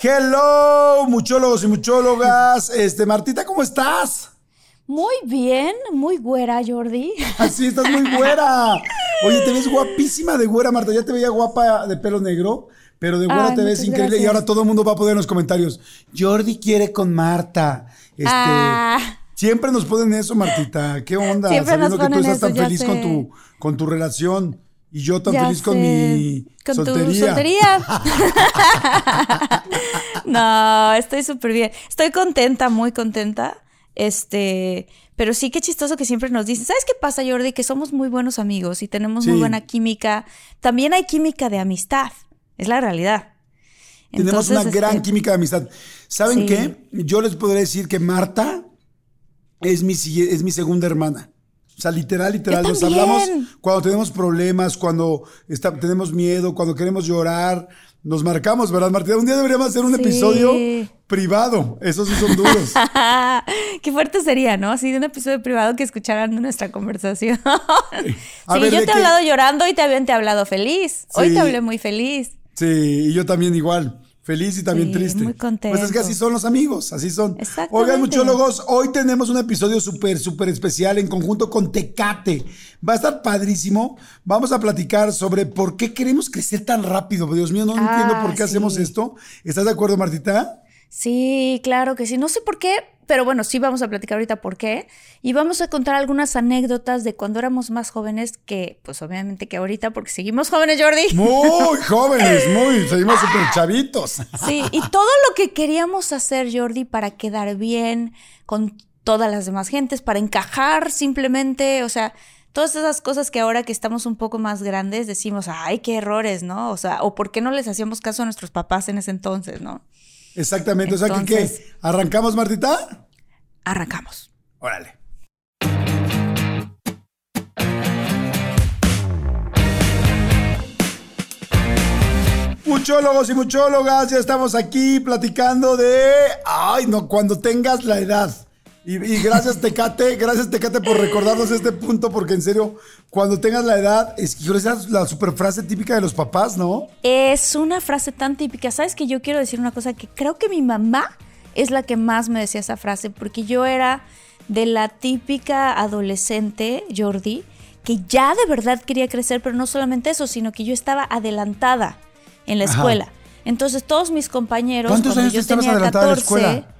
Hello, muchólogos y muchólogas. Este, Martita, ¿cómo estás? Muy bien, muy güera, Jordi. Así, estás muy güera. Oye, te ves guapísima de güera, Marta. Ya te veía guapa de pelo negro, pero de güera Ay, te ves increíble. Y ahora todo el mundo va a poner en los comentarios. Jordi quiere con Marta. Este, Ah. Siempre nos ponen eso, Martita. ¿Qué onda? Siempre nos Sabiendo que tú ponen estás eso, tan feliz con tu, con tu relación. Y yo tan Ya feliz con mi Con soltería. tu soltería. no, estoy súper bien. Estoy contenta, muy contenta. Este, pero sí que chistoso que siempre nos dicen, ¿sabes qué pasa, Jordi? Que somos muy buenos amigos y tenemos Sí. muy buena química. También hay química de amistad. Es la realidad. Tenemos una gran este, química de amistad. ¿Saben Sí. qué? Yo les podría decir que Marta es mi, es mi segunda hermana. O sea, literal, literal. Nos hablamos cuando tenemos problemas, cuando está- tenemos miedo, cuando queremos llorar. Nos marcamos, ¿verdad, Martina? Un día deberíamos hacer un Sí. episodio privado. Esos sí son duros. Qué fuerte sería, ¿no? Así de un episodio privado que escucharan nuestra conversación. Sí, ver, yo ¿de te he hablado llorando y también te he hablado feliz. Hoy Sí. te hablé muy feliz. Sí, y yo también igual. Feliz y también Sí, triste. muy contento. Pues es que así son los amigos, así son. Exactamente. Oigan, muchólogos, hoy tenemos un episodio súper, súper especial en conjunto con Tecate. Va a estar padrísimo. Vamos a platicar sobre por qué queremos crecer tan rápido. Dios mío, no Ah, entiendo por qué hacemos esto. ¿Estás de acuerdo, Martita? Sí, claro que sí. No sé por qué, pero bueno, sí vamos a platicar ahorita por qué. Y vamos a contar algunas anécdotas de cuando éramos más jóvenes que, pues obviamente que ahorita, porque seguimos jóvenes, Jordi. Muy jóvenes, muy, seguimos súper chavitos. Sí, y todo lo que queríamos hacer, Jordi, para quedar bien con todas las demás gentes, para encajar simplemente, o sea, todas esas cosas que ahora que estamos un poco más grandes decimos, ay, qué errores, ¿no? O sea, o por qué no les hacíamos caso a nuestros papás en ese entonces, ¿no? Exactamente. O sea, que Entonces- ¿qué? ¿Arrancamos, Martita? Arrancamos. Órale. Muchólogos y muchólogas, ya estamos aquí platicando de. Ay, no, cuando tengas la edad. Y, y gracias, Tecate, gracias, Tecate, por recordarnos este punto, porque en serio, cuando tengas la edad, es que esa es la super frase típica de los papás, ¿no? Es una frase tan típica. ¿Sabes que yo quiero decir una cosa que creo que mi mamá es la que más me decía esa frase? Porque yo era de la típica adolescente, Jordi, que ya de verdad quería crecer, pero no solamente eso, sino que yo estaba adelantada en la Ajá. escuela. Entonces todos mis compañeros, ¿Cuántos cuando años yo estabas tenía adelantada en la 14, escuela?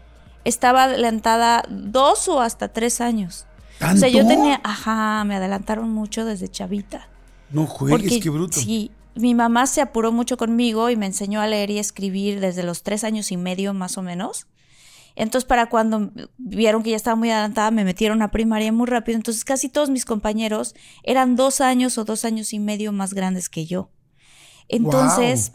Estaba adelantada dos o hasta tres años. O sea, yo tenía, ajá, me adelantaron mucho desde chavita. No juegues, Porque qué bruto. Sí, mi mamá se apuró mucho conmigo y me enseñó a leer y escribir desde los tres años y medio más o menos. Entonces, para cuando vieron que ya estaba muy adelantada, me metieron a primaria muy rápido. Entonces, casi todos mis compañeros eran dos años o dos años y medio más grandes que yo. Entonces,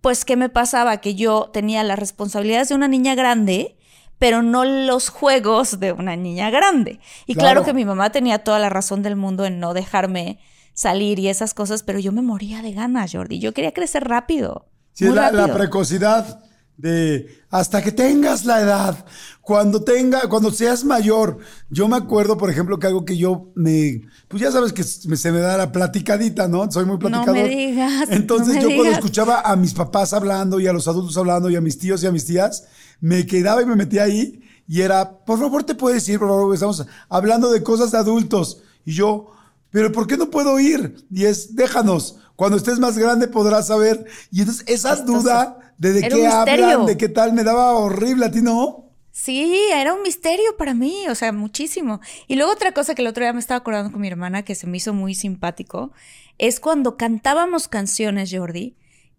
pues, ¿qué me pasaba? Que yo tenía las responsabilidades de una niña grande, pero no los juegos de una niña grande. Y claro, Claro. que mi mamá tenía toda la razón del mundo en no dejarme salir y esas cosas, pero yo me moría de ganas, Jordi. Yo quería crecer rápido. Sí, la, precocidad de hasta que tengas la edad, cuando tenga, cuando seas mayor. Yo me acuerdo, por ejemplo, que algo que yo me, pues ya sabes que se me da la platicadita, ¿no? Soy muy No me platicador. digas, Entonces no me yo cuando escuchaba a mis papás hablando y a los adultos hablando y a mis tíos y a mis tías, me quedaba y me metía ahí y era, por favor te puedes ir, por favor, estamos hablando de cosas de adultos. Y yo, pero ¿por qué no puedo ir? Y es, déjanos, cuando estés más grande podrás saber. Y entonces esa Esto duda de de qué hablan, de qué tal, me daba horrible a ti, ¿no? Sí, era un misterio para mí, o sea, muchísimo. Y luego otra cosa que el otro día me estaba acordando con mi hermana que se me hizo muy simpático, es cuando cantábamos canciones, Jordi,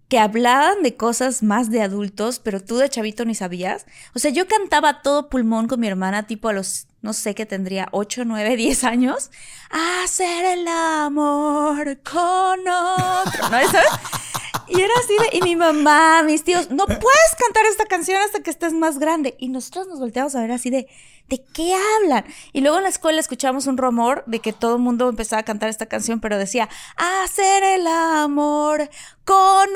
que hablaban de cosas más de adultos, pero tú de chavito ni sabías. O sea, yo cantaba todo pulmón con mi hermana, tipo a los, no sé, que tendría 8, 9, 10 años. Hacer el amor con otro, ¿no? ¿Sabes? Y era así de, y mi mamá, mis tíos, no puedes cantar esta canción hasta que estés más grande. Y nosotros nos volteamos a ver así de, ¿de qué hablan? Y luego en la escuela escuchamos un rumor de que todo el mundo empezaba a cantar esta canción, pero decía, hacer el amor con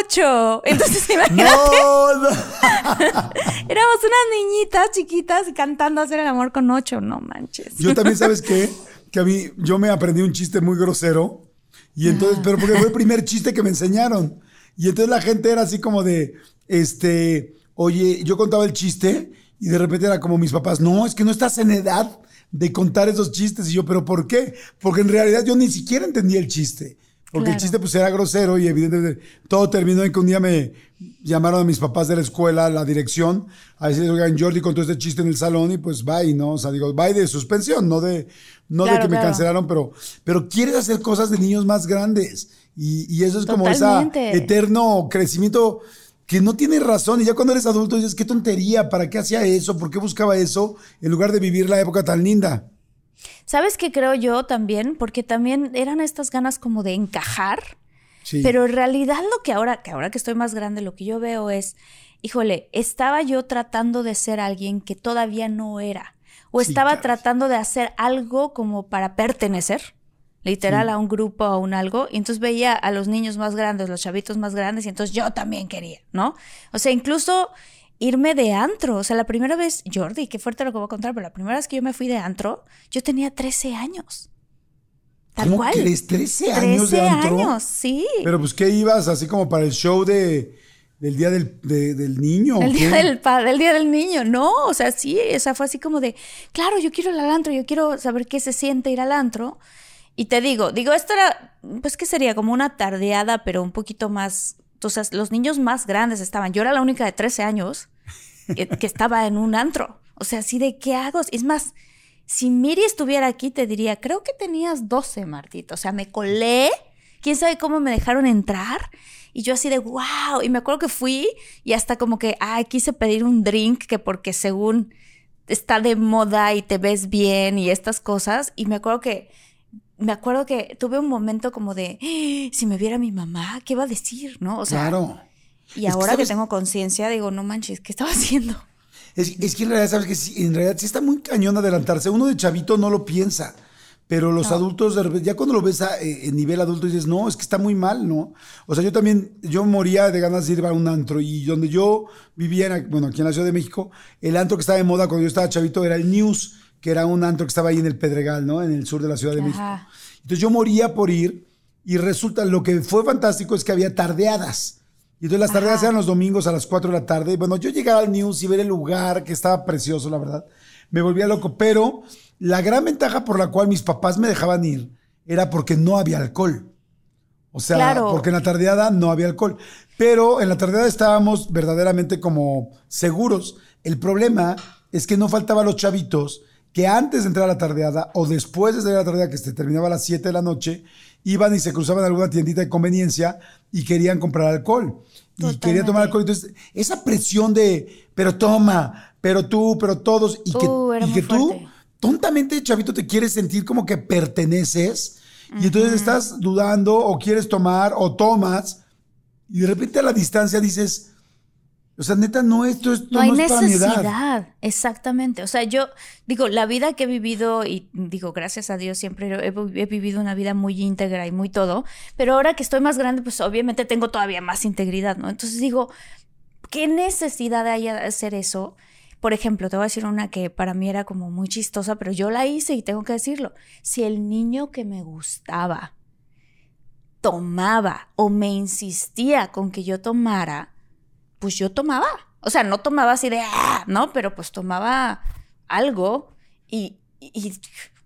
ocho. Entonces, imagínate, No, no. éramos unas niñitas chiquitas cantando hacer el amor con ocho, no manches. Yo también, ¿sabes qué? Que a mí, yo me aprendí un chiste muy grosero. Y entonces, pero porque fue el primer chiste que me enseñaron. Y entonces la gente era así como de, este, oye, yo contaba el chiste y de repente era como mis papás, no, es que no estás en edad de contar esos chistes. Y yo, ¿pero por qué? Porque en realidad yo ni siquiera entendía el chiste. Porque el chiste pues era grosero y evidentemente todo terminó en que un día me llamaron a mis papás de la escuela, la dirección, a decir, oigan, Jordi contó este chiste en el salón y pues bye, ¿no? O sea, digo, bye de suspensión, no de, no de que me cancelaron, pero, pero quieres hacer cosas de niños más grandes. Y, y eso es como ese eterno crecimiento que no tiene razón. Y ya cuando eres adulto dices, qué tontería, ¿para qué hacía eso? ¿Por qué buscaba eso en lugar de vivir la época tan linda? ¿Sabes qué creo yo también? Porque también eran estas ganas como de encajar. Pero en realidad lo que ahora, que ahora que estoy más grande, lo que yo veo es, híjole, estaba yo tratando de ser alguien que todavía no era. O estaba tratando de hacer algo como para pertenecer literal a un grupo o a un algo, y entonces veía a los niños más grandes, los chavitos más grandes, y entonces yo también quería, ¿no? O sea, incluso irme de antro, o sea, la primera vez, Jordi, qué fuerte lo que voy a contar, pero la primera vez que yo me fui de antro, yo tenía 13 años. Tal ¿Cómo cual. ¿Crees 13 años 13 de antro? años, sí. Pero pues, ¿qué ibas? Así como para el show de... Del día del, del niño. El día del, del, día del niño, no, o sea, sí, o sea, fue así como de, claro, yo quiero ir al antro, yo quiero saber qué se siente ir al antro. Y te digo, digo, esto era, pues que sería como una tardeada, pero un poquito más, entonces los niños más grandes estaban, yo era la única de 13 años que, estaba en un antro, o sea, así de, ¿qué hago? Es más, si Miri estuviera aquí, te diría, creo que tenías 12, Martita, o sea, me colé, quién sabe cómo me dejaron entrar. Y yo así de, wow, y me acuerdo que fui y hasta como que, ay, quise pedir un drink que porque según está de moda y te ves bien y estas cosas. Y me acuerdo que me acuerdo que tuve un momento como de, ¡Ah! si me viera mi mamá, ¿qué va a decir? ¿No? O sea, claro. Y ahora que, tengo conciencia, digo, no manches, ¿qué estaba haciendo? Es, que en realidad, sabes que en realidad sí está muy cañón adelantarse. Uno de chavito no lo piensa, pero los adultos, ya cuando lo ves a, eh, en nivel adulto, dices, no, es que está muy mal, ¿no? O sea, yo también, yo moría de ganas de ir a un antro y donde yo vivía, bueno, aquí en la Ciudad de México, el antro que estaba de moda cuando yo estaba chavito era el News que era un antro que estaba ahí en el Pedregal, ¿no? En el sur de la Ciudad de México. Entonces yo moría por ir y resulta, lo que fue fantástico es que había tardeadas. Y entonces las tardeadas eran los domingos a las 4 de la tarde. Bueno, yo llegaba al News y ver el lugar, que estaba precioso, la verdad. Me volvía loco, pero la gran ventaja por la cual mis papás me dejaban ir era porque no había alcohol. O sea, porque en la tardeada no había alcohol. Pero en la tardeada estábamos verdaderamente como seguros. El problema es que no faltaban los chavitos que antes de entrar a la tardeada o después de salir a la tardeada, que se terminaba a las 7 de la noche, iban y se cruzaban a alguna tiendita de conveniencia y querían comprar alcohol. Y querían tomar alcohol. Entonces, esa presión de, pero toma, pero tú, pero todos, y que, y que tú, tontamente, chavito, te quieres sentir como que perteneces, y entonces estás dudando o quieres tomar o tomas, y de repente a la distancia dices, o sea, neta, no, esto, esto no, hay necesidad. Exactamente. O sea, yo digo, la vida que he vivido, y digo, gracias a Dios, siempre he, he, vivido una vida muy íntegra y muy todo. Pero ahora que estoy más grande, pues obviamente tengo todavía más integridad, ¿no? Entonces digo, ¿qué necesidad hay de hacer eso? Por ejemplo, te voy a decir una que para mí era como muy chistosa, pero yo la hice y tengo que decirlo. Si el niño que me gustaba tomaba o me insistía con que yo tomara, pues yo tomaba. O sea, no tomaba así de, ah", no, pero pues tomaba algo y,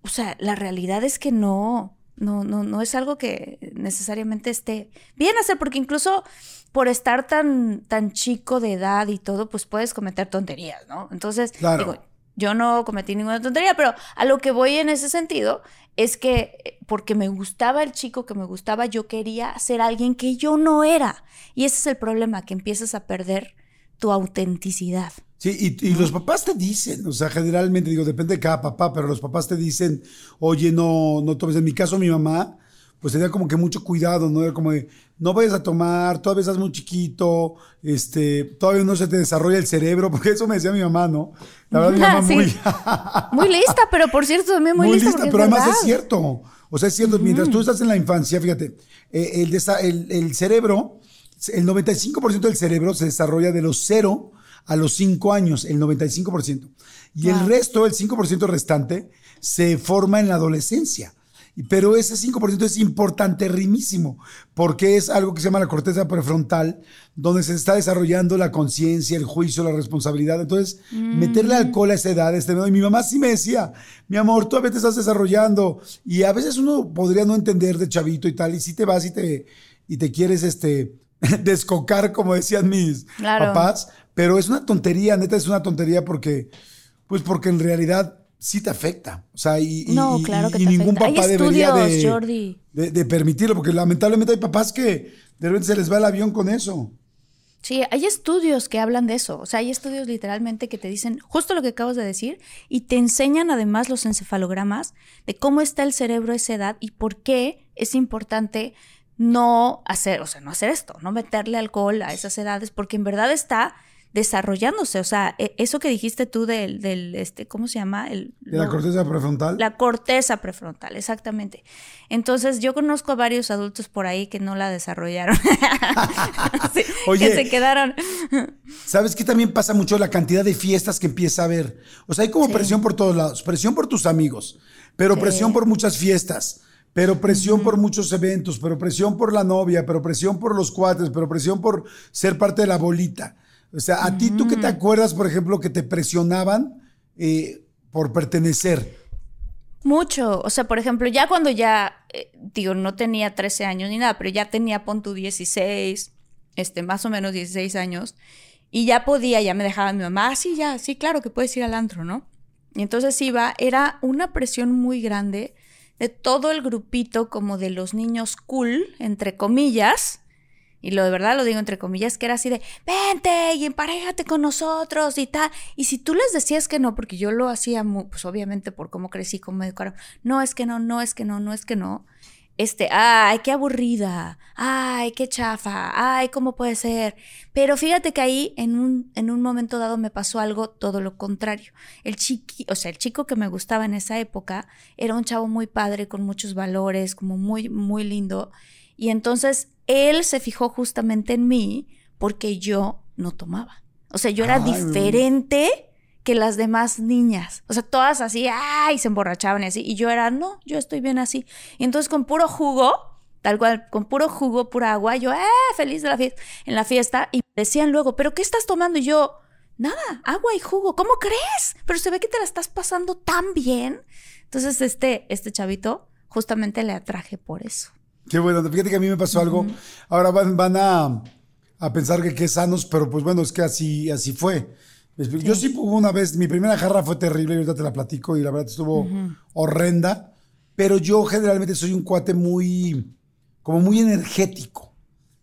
o sea, la realidad es que no, no, no, no es algo que necesariamente esté bien hacer, porque incluso por estar tan, tan chico de edad y todo, pues puedes cometer tonterías, ¿no? Entonces, digo, yo no cometí ninguna tontería, pero a lo que voy en ese sentido es que eh, porque me gustaba el chico que me gustaba, yo quería ser alguien que yo no era. Y ese es el problema, que empiezas a perder tu autenticidad. Sí, y, los papás te dicen, o sea, generalmente digo, depende de cada papá, pero los papás te dicen, oye, no, no tomes. En mi caso, mi mamá, pues tenía como que mucho cuidado, ¿no? Era como de, no vayas a tomar, todavía estás muy chiquito, este, todavía no se te desarrolla el cerebro, porque eso me decía mi mamá, ¿no? La verdad, mi mamá muy... muy lista, pero por cierto, también muy, muy lista. pero además es cierto. O sea, es cierto, mientras tú estás en la infancia, fíjate, eh, el, el, el, cerebro, el 95% del cerebro se desarrolla de los 0 a los 5 años, el 95%. Y el resto, el 5% restante, se forma en la adolescencia. Pero ese 5% es importantísimo porque es algo que se llama la corteza prefrontal, donde se está desarrollando la conciencia, el juicio, la responsabilidad. Entonces, meterle alcohol a esa edad, este, y mi mamá sí me decía, mi amor, tú a veces estás desarrollando y a veces uno podría no entender de chavito y tal, y si te vas y te, y te quieres este, descocar, como decían mis papás, pero es una tontería, neta, es una tontería porque, pues porque en realidad sí te afecta. O sea, y, no, claro que y ningún papá debería de, Jordi. de, permitirlo, porque lamentablemente hay papás que de repente se les va el avión con eso. Sí, hay estudios que hablan de eso. O sea, hay estudios literalmente que te dicen justo lo que acabas de decir y te enseñan además los encefalogramas de cómo está el cerebro a esa edad y por qué es importante no hacer, o sea, no hacer esto, no meterle alcohol a esas edades, porque en verdad está desarrollándose. O sea, e, eso que dijiste tú del, del este, ¿cómo se llama? El, ¿De la corteza prefrontal? La corteza prefrontal, exactamente. Entonces, yo conozco a varios adultos por ahí que no la desarrollaron. Oye, que se quedaron. ¿Sabes qué también pasa mucho? La cantidad de fiestas que empieza a haber. O sea, hay como presión por todos lados. Presión por tus amigos, pero presión por muchas fiestas pero presión por muchos eventos, pero presión por la novia, pero presión por los cuates, pero presión por ser parte de la bolita. O sea, a ti, ¿tú qué te acuerdas, por ejemplo, que te presionaban eh, por pertenecer? Mucho. O sea, por ejemplo, ya cuando ya, eh, digo, no tenía 13 años ni nada, pero ya tenía, pon tu 16, este, más o menos 16 años, y ya podía, ya me dejaba mi mamá, ah, sí, ya, sí, claro que puedes ir al antro, ¿no? Y entonces iba, era una presión muy grande de todo el grupito como de los niños cool, entre comillas, y lo de verdad lo digo entre comillas, que era así de, vente y emparejate con nosotros y tal. Y si tú les decías que no, porque yo lo hacía, pues obviamente por cómo crecí, cómo me educaron, no es que no, no es que no, no es que no. Este, ay, qué aburrida, ay, qué chafa, ay, cómo puede ser. Pero fíjate que ahí en un, en un momento dado me pasó algo todo lo contrario. El chiqui, o sea, el chico que me gustaba en esa época era un chavo muy padre, con muchos valores, como muy, muy lindo. Y entonces él se fijó justamente en mí porque yo no tomaba. O sea, yo era diferente que las demás niñas. O sea, todas así, ay, se emborrachaban y así. Y yo era, no, yo estoy bien así. Y entonces con puro jugo, tal cual, con puro jugo, pura agua, yo, eh, feliz de la fiesta, en la fiesta. Y decían luego, ¿pero qué estás tomando? Y yo, nada, agua y jugo. ¿Cómo crees? Pero se ve que te la estás pasando tan bien. Entonces, este, este chavito, justamente le atraje por eso. Qué bueno, fíjate que a mí me pasó algo. Ahora van, van a, a, pensar que qué sanos, pero pues bueno, es que así, así fue. Yo sí hubo una vez, mi primera jarra fue terrible, y ahorita te la platico y la verdad estuvo horrenda, pero yo generalmente soy un cuate muy, como muy energético.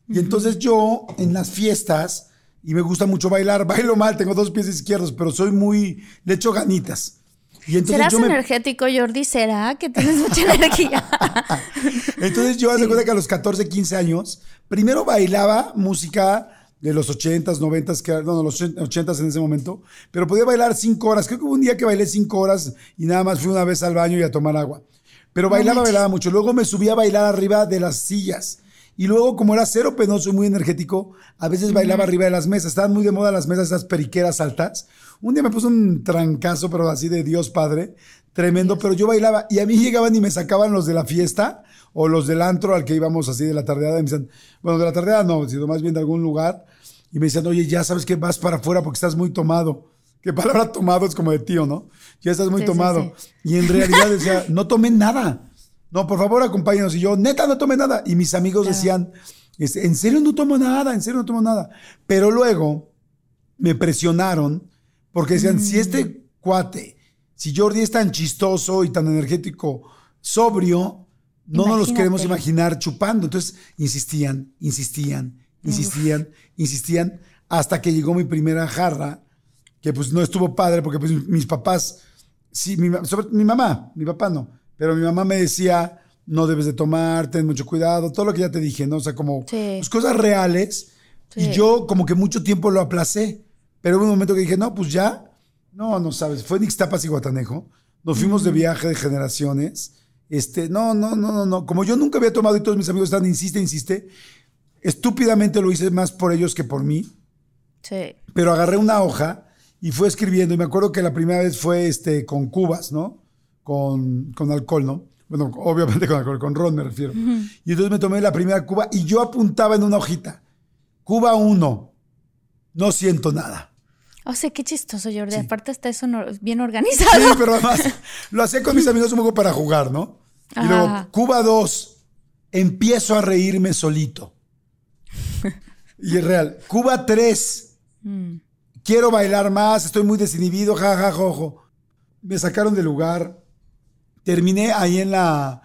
Y entonces yo en las fiestas, y me gusta mucho bailar, bailo mal, tengo dos pies izquierdos, pero soy muy, le echo ganitas. ¿Serás energético, Jordi? ¿Será que tienes mucha energía? entonces yo hace cuenta que a los 14, 15 años, primero bailaba música de los 80s, 90s, que, no, los 80s en ese momento, pero podía bailar 5 horas. Creo que hubo un día que bailé 5 horas y nada más fui una vez al baño y a tomar agua. Pero bailaba, bailaba mucho. Luego me subía a bailar arriba de las sillas. Y luego, como era cero penoso y muy energético, a veces bailaba arriba de las mesas. Estaban muy de moda las mesas, esas periqueras altas. Un día me puso un trancazo, pero así de Dios Padre, tremendo, pero yo bailaba y a mí llegaban y me sacaban los de la fiesta o los del antro al que íbamos así de la tardeada y me decían, bueno, de la tardeada no, sino más bien de algún lugar y me decían, oye, ya sabes que vas para afuera porque estás muy tomado. ¿Qué palabra tomado es como de tío, ¿no? Ya estás muy tomado. Y en realidad decía, no tomé nada. No, por favor, acompáñanos. Y yo, neta, no tomé nada. Y mis amigos decían, en serio no tomo nada, en serio no tomo nada. Pero luego me presionaron porque decían, si este mm. cuate, si Jordi es tan chistoso y tan energético, sobrio, no nos los queremos imaginar chupando. Entonces insistían, insistían, insistían, insistían, hasta que llegó mi primera jarra, que pues no estuvo padre porque pues mis papás, sí, mi, sobre, mi mamá, mi papá no, pero mi mamá me decía, no debes de tomar, ten mucho cuidado, todo lo que ya te dije, ¿no? O sea, como pues, cosas reales. Y yo como que mucho tiempo lo aplacé. Pero hubo un momento que dije, no, pues ya. No, no sabes. Fue en Ixtapas y Guatanejo. Nos fuimos de viaje de generaciones. Este, no, no, no, no, no. Como yo nunca había tomado y todos mis amigos están, insiste, insiste. Estúpidamente lo hice más por ellos que por mí. Sí. Pero agarré una hoja y fue escribiendo. Y me acuerdo que la primera vez fue este, con cubas, ¿no? Con, con alcohol, ¿no? Bueno, obviamente con alcohol, con ron me refiero. Y entonces me tomé la primera cuba y yo apuntaba en una hojita. Cuba 1, no siento nada. O sea, qué chistoso, Jordi. Aparte está eso bien organizado. Sí, pero además lo hacía con mis amigos un poco para jugar, ¿no? Y luego, Cuba 2, empiezo a reírme solito. y es real. Cuba 3, mm. quiero bailar más, estoy muy desinhibido, jajaja, jojo. Me sacaron del lugar. Terminé ahí en la,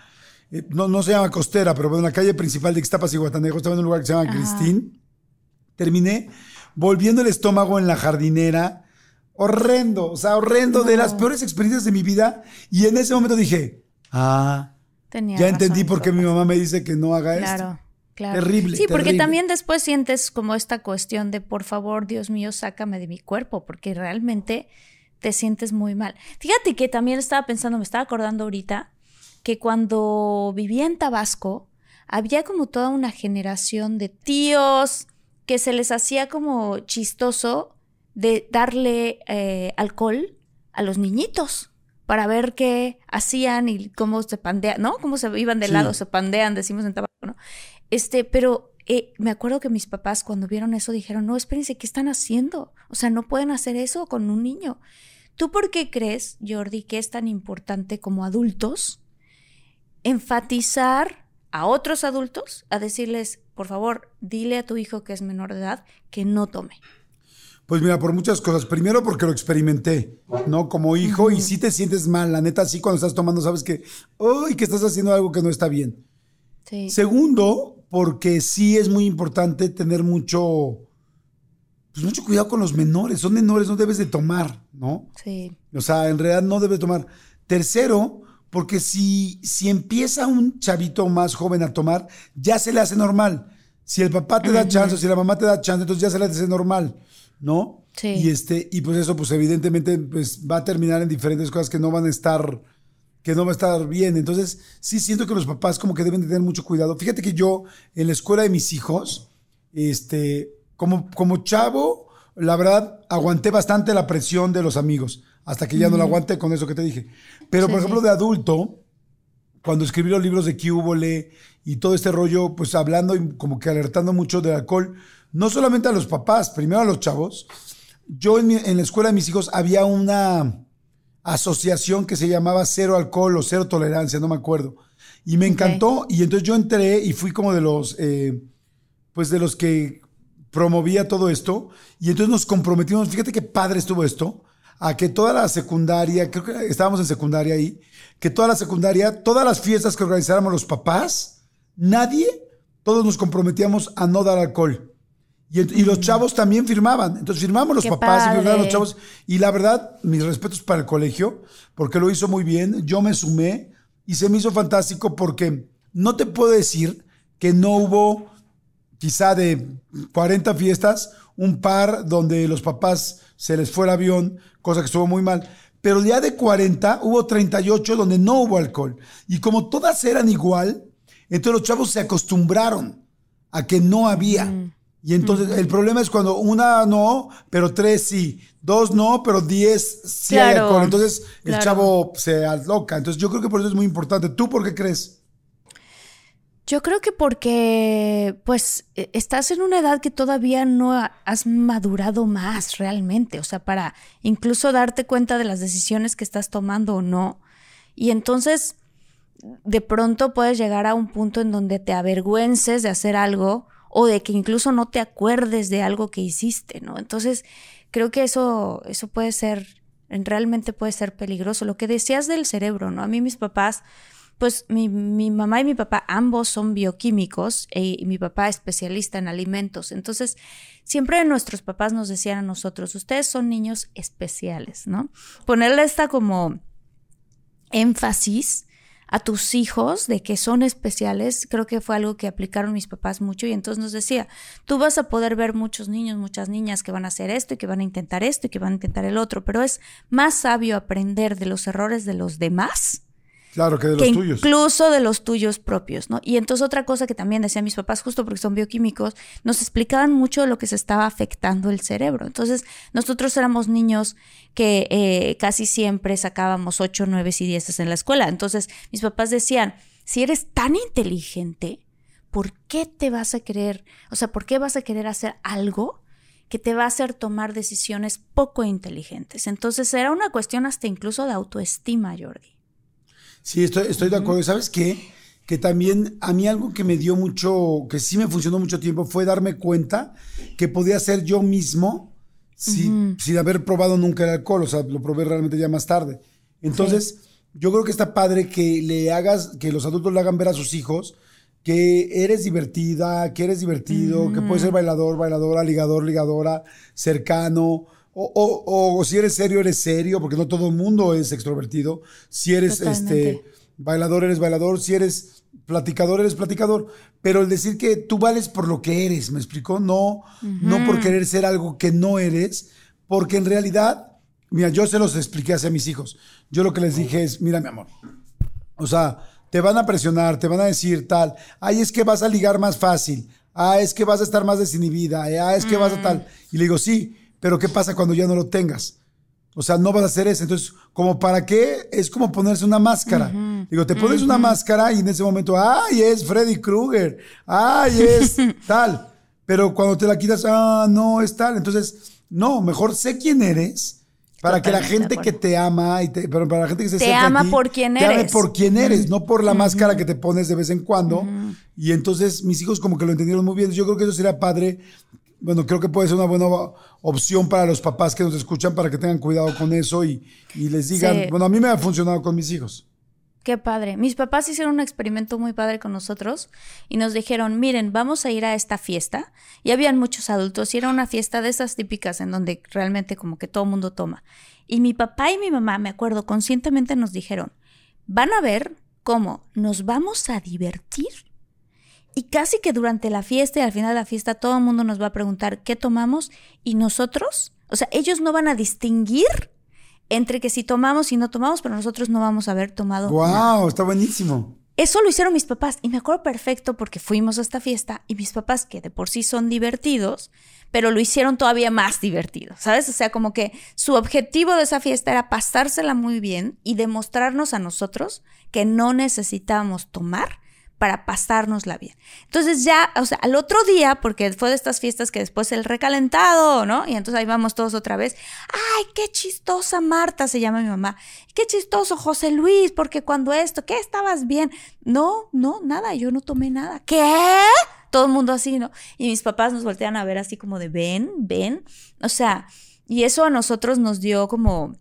eh, no, no se llama costera, pero en la calle principal de Ixtapas y Guatanejo, estaba en un lugar que se llama Cristín. Terminé volviendo el estómago en la jardinera. Horrendo, o sea, horrendo, de las peores experiencias de mi vida. Y en ese momento dije, ah, ya entendí por qué mi mamá me dice que no haga esto. Claro. Terrible. Sí, porque también después sientes como esta cuestión de, por favor, Dios mío, sácame de mi cuerpo, porque realmente te sientes muy mal. Fíjate que también estaba pensando, me estaba acordando ahorita, que cuando vivía en Tabasco, había como toda una generación de tíos, que se les hacía como chistoso de darle eh, alcohol a los niñitos para ver qué hacían y cómo se pandean, ¿no? Cómo se iban de lado, se pandean, decimos en tabaco, ¿no? Este, pero eh, me acuerdo que mis papás cuando vieron eso dijeron, no, espérense, ¿qué están haciendo? O sea, no pueden hacer eso con un niño. ¿Tú por qué crees, Jordi, que es tan importante como adultos enfatizar a otros adultos a decirles, por favor, dile a tu hijo que es menor de edad que no tome? Pues mira, por muchas cosas. Primero porque lo experimenté, ¿no? Como hijo y si te sientes mal, la neta, sí cuando estás tomando sabes que, uy, que estás haciendo algo que no está bien. Sí. Segundo, porque sí es muy importante tener mucho, pues mucho cuidado con los menores. Son menores, no debes de tomar, ¿no? Sí. O sea, en realidad no debes tomar. Tercero, porque si, si empieza un chavito más joven a tomar, ya se le hace normal. Si el papá te da chance, si la mamá te da chance, entonces ya se le hace normal, ¿no? Sí. Y, este, y pues eso, pues evidentemente, pues va a terminar en diferentes cosas que no van a estar, que no va a estar bien. Entonces, sí siento que los papás como que deben tener mucho cuidado. Fíjate que yo, en la escuela de mis hijos, este, como, como chavo, la verdad, aguanté bastante la presión de los amigos hasta que ya no lo aguante con eso que te dije. Pero, por ejemplo, de adulto, cuando escribí los libros de Cubole y todo este rollo, pues hablando y como que alertando mucho del alcohol, no solamente a los papás, primero a los chavos. Yo en, la escuela de mis hijos había una asociación que se llamaba Cero Alcohol o Cero Tolerancia, no me acuerdo. Y me encantó y entonces yo entré y fui como de los, eh, pues de los que promovía todo esto y entonces nos comprometimos, fíjate qué padre estuvo esto, a que toda la secundaria, creo que estábamos en secundaria ahí, que toda la secundaria, todas las fiestas que organizáramos los papás, nadie, todos nos comprometíamos a no dar alcohol. Y, los chavos también firmaban. Entonces firmamos los papás y los chavos. Y la verdad, mis respetos para el colegio, porque lo hizo muy bien. Yo me sumé y se me hizo fantástico porque no te puedo decir que no hubo quizá de 40 fiestas, un par donde los papás se les fue el avión, cosa que estuvo muy mal. Pero día de 40 hubo 38 donde no hubo alcohol. Y como todas eran igual, entonces los chavos se acostumbraron a que no había. Mm. Y entonces el problema es cuando una no, pero tres sí, dos no, pero diez sí hay alcohol. Entonces el chavo se aloca. Entonces yo creo que por eso es muy importante. ¿Tú por qué crees? Yo creo que porque, pues, e, estás en una edad que todavía no has madurado más realmente, o sea, para incluso darte cuenta de las decisiones que estás tomando o no. Y entonces, de pronto puedes llegar a un punto en donde te avergüences de hacer algo o de que incluso no te acuerdes de algo que hiciste, ¿no? Entonces, creo que eso, eso puede ser, realmente puede ser peligroso. Lo que decías del cerebro, ¿no? A mí mis papás pues mi, mamá y mi papá ambos son bioquímicos e, y mi papá especialista en alimentos. Entonces, siempre nuestros papás nos decían a nosotros, ustedes son niños especiales, ¿no? Ponerle esta como énfasis a tus hijos de que son especiales, creo que fue algo que aplicaron mis papás mucho y entonces nos decía, tú vas a poder ver muchos niños, muchas niñas que van a hacer esto y que van a intentar esto y que van a intentar el otro, pero es más sabio aprender de los errores de los demás Claro, que de los tuyos. Incluso de los tuyos propios, ¿no? Y entonces otra cosa que también decían mis papás, justo porque son bioquímicos, nos explicaban mucho de lo que se estaba afectando el cerebro. Entonces, nosotros éramos niños que eh, casi siempre sacábamos 8, 9 y 10 en la escuela. Entonces, mis papás decían, si eres tan inteligente, ¿por qué te vas a querer, o sea, por qué vas a querer hacer algo que te va a hacer tomar decisiones poco inteligentes? Entonces, era una cuestión hasta incluso de autoestima, Jordi. Sí, estoy, estoy de acuerdo. ¿Sabes qué? Que también a mí algo que me dio mucho, que sí me funcionó mucho tiempo, fue darme cuenta que podía ser yo mismo sin, sin haber probado nunca el alcohol. O sea, lo probé realmente ya más tarde. Entonces, yo creo que está padre que le hagas, que los adultos le hagan ver a sus hijos que eres divertida, que eres divertido, que puedes ser bailador, bailadora, ligador, ligadora, cercano. O, o, si eres serio, eres serio, porque no todo el mundo es extrovertido. Si eres este bailador, eres bailador. Si eres platicador, eres platicador. Pero el decir que tú vales por lo que eres, ¿me explicó? No, no por querer ser algo que no eres, porque en realidad, mira, yo se los expliqué hacia mis hijos. Yo lo que les dije es, mira, mi amor, o sea, te van a presionar, te van a decir tal, ay, es que vas a ligar más fácil, ah, es que vas a estar más desinhibida, ah, es que vas a tal. Mm. Y le digo, sí, pero ¿qué pasa cuando ya no lo tengas? O sea, no vas a hacer eso. Entonces, ¿como para qué? Es como ponerse una máscara. Digo, te pones una máscara y en ese momento, ¡ay, es Freddy Krueger! ¡ay, es tal! Pero cuando te la quitas, ¡ah, no, es tal! Entonces, no, mejor sé quién eres para que la gente que te ama y te, pero para la gente que se te ama por quién te eres. Ame por quién eres, no por la máscara que te pones de vez en cuando. Y entonces mis hijos como que lo entendieron muy bien. Yo creo que eso sería padre bueno, creo que puede ser una buena opción para los papás que nos escuchan para que tengan cuidado con eso y, les digan, bueno, a mí me ha funcionado con mis hijos. Qué padre. Mis papás hicieron un experimento muy padre con nosotros y nos dijeron, miren, vamos a ir a esta fiesta. Y habían muchos adultos y era una fiesta de esas típicas en donde realmente como que todo mundo toma. Y mi papá y mi mamá, me acuerdo, conscientemente nos dijeron, van a ver cómo nos vamos a divertir y casi que durante la fiesta y al final de la fiesta todo el mundo nos va a preguntar qué tomamos y nosotros, o sea, ellos no van a distinguir entre que si tomamos y no tomamos, pero nosotros no vamos a haber tomado. ¡Wow! Está buenísimo. Eso lo hicieron mis papás y me acuerdo perfecto porque fuimos a esta fiesta y mis papás, que de por sí son divertidos, pero lo hicieron todavía más divertido, ¿sabes? O sea, como que su objetivo de esa fiesta era pasársela muy bien y demostrarnos a nosotros que no necesitábamos tomar para pasárnosla bien. Entonces ya, o sea, al otro día, porque fue de estas fiestas que después el recalentado, ¿no? Y entonces ahí vamos todos otra vez. Ay, qué chistosa Marta, se llama mi mamá. Qué chistoso José Luis, porque cuando esto, ¿qué estabas bien? No, no, nada, yo no tomé nada. ¿Qué? Todo el mundo así, ¿no? Y mis papás nos voltean a ver así como de, ven, ven. O sea, y eso a nosotros nos dio como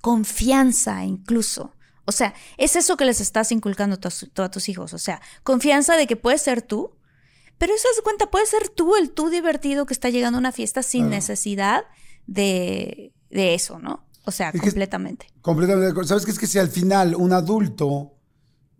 confianza incluso o sea, es eso que les estás inculcando a, tus hijos. O sea, confianza de que puedes ser tú, pero eso de cuenta, puede ser tú, el tú divertido que está llegando a una fiesta sin necesidad de, eso, ¿no? O sea, completamente. completamente. ¿Sabes qué es que si al final un adulto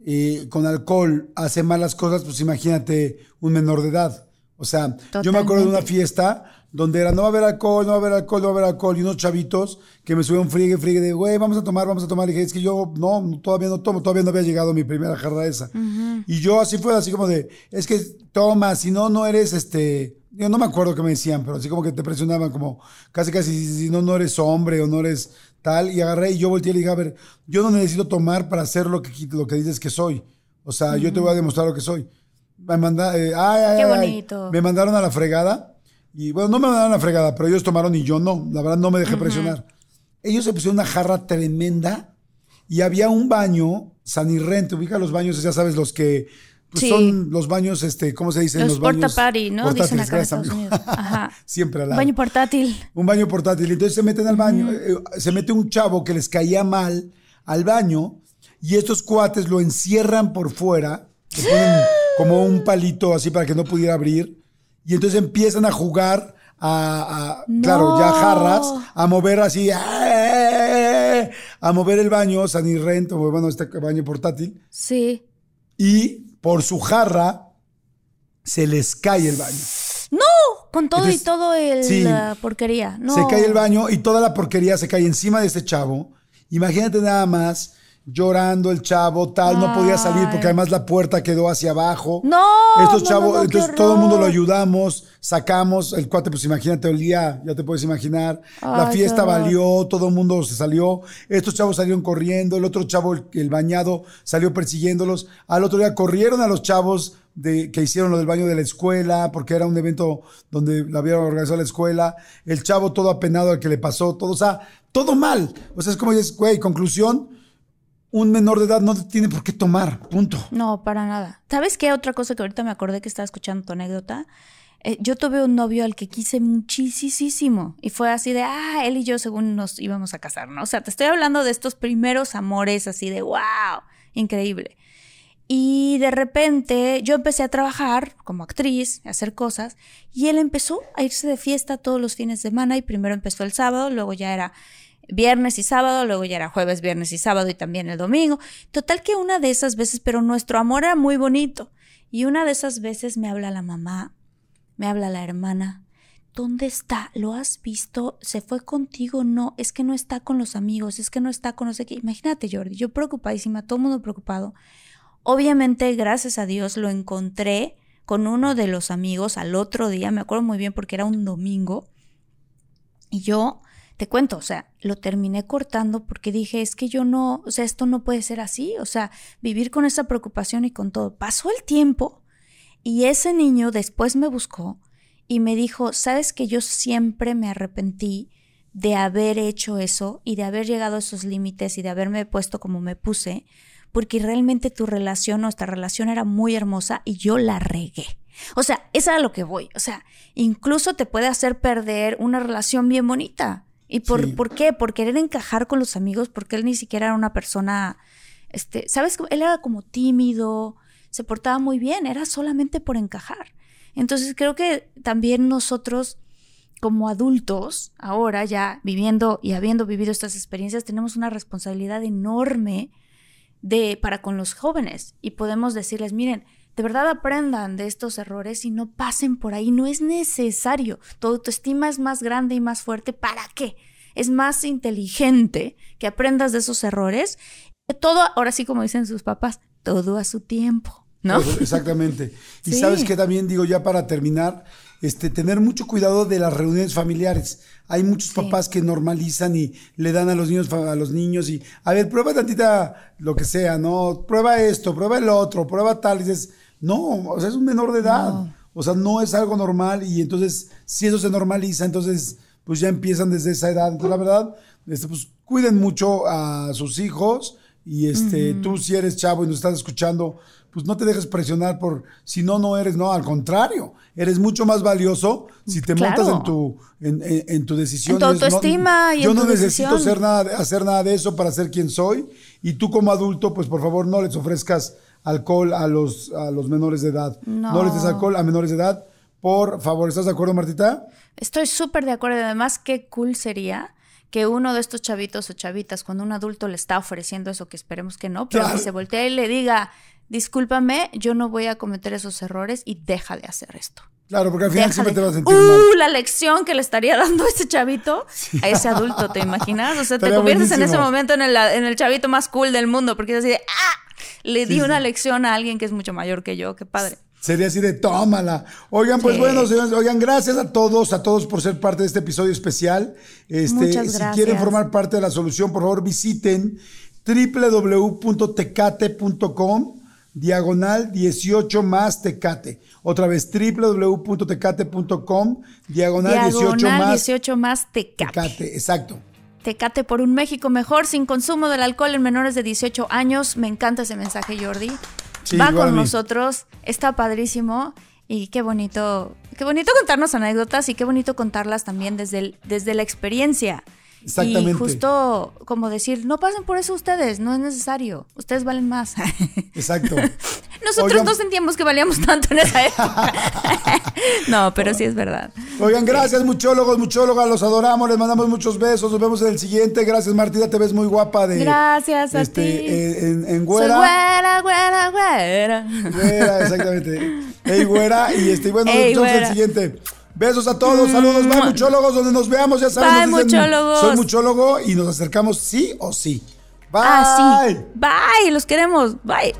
eh, con alcohol hace malas cosas, pues imagínate un menor de edad. O sea, yo me acuerdo de una fiesta donde era no va a haber alcohol, no va a haber alcohol, no va a haber alcohol, y unos chavitos que me subieron friegue, friegue de, güey, vamos a tomar, vamos a tomar. Y dije, es que yo no, todavía no tomo, todavía no había llegado mi primera jarra esa. Y yo así fue, así como de, es que toma, si no, no eres este. Yo no me acuerdo qué me decían, pero así como que te presionaban, como casi, casi, si no, no eres hombre o no eres tal. Y agarré y yo volteé y le dije, a ver, yo no necesito tomar para hacer lo que, lo que dices que soy. O sea, yo te voy a demostrar lo que soy. Me eh, ay, ay, Qué bonito. me mandaron a la fregada y bueno, no me mandaron a la fregada, pero ellos tomaron y yo no. La verdad no me dejé presionar. Ellos se pusieron una jarra tremenda y había un baño sanirrente. Ubica los baños, ya sabes, los que pues, son los baños, este, ¿cómo se dice? Los, los baños. party, ¿no? Dicen acá en Estados Unidos. Ajá. Siempre al lado. Baño portátil. Un baño portátil. Entonces se meten al baño, eh, se mete un chavo que les caía mal al baño y estos cuates lo encierran por fuera, ponen como un palito así para que no pudiera abrir y entonces empiezan a jugar a, claro, ya jarras, a mover así, ¡eh! a mover el baño, Sanirrent, o bueno, este baño portátil. Sí. Y por su jarra se les cae el baño. No, con todo y todo el, la porquería. No. Se cae el baño y toda la porquería se cae encima de este chavo. Imagínate nada más llorando el chavo, tal, no podía salir porque además la puerta quedó hacia abajo. No. Estos no, chavos, no, no, qué entonces todo el mundo lo ayudamos, sacamos, el cuate, pues imagínate, olía, ya te puedes imaginar. la fiesta valió, todo el mundo se salió. Estos chavos salieron corriendo, el otro chavo, el, el bañado, salió persiguiéndolos. Al otro día corrieron a los chavos de, que hicieron lo del baño de la escuela, porque era un evento donde la habían organizado la escuela. El chavo todo apenado al que le pasó, todo, o sea, todo mal. O sea, es como dices, güey, conclusión, un menor de edad no tiene por qué tomar, punto. No, para nada. ¿Sabes qué? Otra cosa que ahorita me acordé que estaba escuchando tu anécdota. Eh, yo tuve un novio al que quise muchísimo y fue así de, ah, él y yo según nos íbamos a casar, ¿no? O sea, te estoy hablando de estos primeros amores así de, wow, increíble. Y de repente yo empecé a trabajar como actriz, a hacer cosas, y él empezó a irse de fiesta todos los fines de semana y primero empezó el sábado, luego ya era viernes y sábado, luego ya era jueves, viernes y sábado y también el domingo. Total que una de esas veces, pero nuestro amor era muy bonito. Y una de esas veces me habla la mamá, me habla la hermana. ¿Dónde está? ¿Lo has visto? ¿Se fue contigo? No, es que no está con los amigos, es que no está con no sé qué. Imagínate, Jordi, yo preocupadísima, todo el mundo preocupado. Obviamente, gracias a Dios, lo encontré con uno de los amigos al otro día, me acuerdo muy bien porque era un domingo. Y yo, te cuento, o sea, lo terminé cortando porque dije, es que yo no, o sea, esto no puede ser así, o sea, vivir con esa preocupación y con todo. Pasó el tiempo y ese niño después me buscó y me dijo, sabes que yo siempre me arrepentí de haber hecho eso y de haber llegado a esos límites y de haberme puesto como me puse, porque realmente tu relación, nuestra relación era muy hermosa y yo la regué. O sea, es a lo que voy. O sea, incluso te puede hacer perder una relación bien bonita. ¿Y por, Sí. por qué? Por querer encajar con los amigos, porque él ni siquiera era una persona, este, ¿sabes? Él era como tímido, se portaba muy bien, era solamente por encajar. Entonces creo que también nosotros como adultos, ahora ya viviendo y habiendo vivido estas experiencias, tenemos una responsabilidad enorme de, para con los jóvenes y podemos decirles, miren, de verdad aprendan de estos errores y no pasen por ahí, no es necesario. Tu autoestima es más grande y más fuerte, ¿para qué? Es más inteligente que aprendas de esos errores. Todo, ahora sí como dicen sus papás, todo a su tiempo, ¿no? Pues, Exactamente. Y Sí. sabes que también digo ya para terminar, este, tener mucho cuidado de las reuniones familiares. Hay muchos papás que normalizan y le dan a los niños a los niños y a ver, prueba tantita lo que sea, ¿no? Prueba esto, prueba el otro, prueba tal. Y dices, no, o sea, es un menor de edad. No. O sea, no es algo normal y entonces, si eso se normaliza, entonces, pues ya empiezan desde esa edad. Entonces, la verdad, este, pues cuiden mucho a sus hijos y este, tú si eres chavo y nos estás escuchando, pues no te dejes presionar por si no, no eres, no, al contrario, eres mucho más valioso si te Claro. montas en tu, en, en- en tu decisión. En tu no, autoestima y Yo en no tu necesito decisión. ser nada, hacer nada de eso para ser quien soy y tú como adulto, pues por favor no les ofrezcas alcohol a los, a los menores de edad. No. les des alcohol a menores de edad. Por favor, ¿estás de acuerdo, Martita? Estoy súper de acuerdo. y Además, qué cool sería que uno de estos chavitos o chavitas, cuando un adulto le está ofreciendo eso, que esperemos que no, pero Claro. que se voltee y le diga, discúlpame, yo no voy a cometer esos errores y deja de hacer esto. Claro, porque al final Deja siempre de- te vas a sentir ¡Uh! mal. La lección que le estaría dando ese chavito a ese adulto, ¿te imaginas? O sea, te conviertes en ese momento en el, en el chavito más cool del mundo, porque es así de, ¡ah! Le di Sí, una sí. lección a alguien que es mucho mayor que yo, qué padre. Sería así de tómala. Oigan, pues Sí. bueno, señores, oigan, gracias a todos, a todos por ser parte de este episodio especial. Este, Muchas si gracias. quieren formar parte de la solución, por favor visiten www.tecate.com diagonal 18 más tecate. Otra vez www.tecate.com diagonal, 18 Diagonal más 18 más tecate. tecate. Exacto. Tecate por un México mejor, sin consumo del alcohol en menores de 18 años. Me encanta ese mensaje, Jordi. Sí, Va con nosotros, está padrísimo. Y qué bonito, qué bonito contarnos anécdotas y qué bonito contarlas también desde, el- desde la experiencia. Exactamente. Y justo como decir, no pasen por eso ustedes, no es necesario. Ustedes valen más. Exacto. Nosotros Oigan. no sentíamos que valíamos tanto en esa época. no, pero sí es verdad. Oigan, gracias, muchólogos, muchólogas, los adoramos, les mandamos muchos besos, nos vemos en el siguiente. Gracias, Martita, te ves muy guapa de. Gracias a este, ti. eh, en, en Soy güera. güera, güera, güera. Güera, exactamente. Ey, güera, y este, bueno, Ey, nos vemos en el güera. siguiente. Besos a todos, saludos, bye, muchólogos, donde nos veamos, ya saben. Bye, dicen, muchólogos. Soy muchólogo y nos acercamos sí o sí. Bye. Ah, sí. Bye, los queremos. Bye.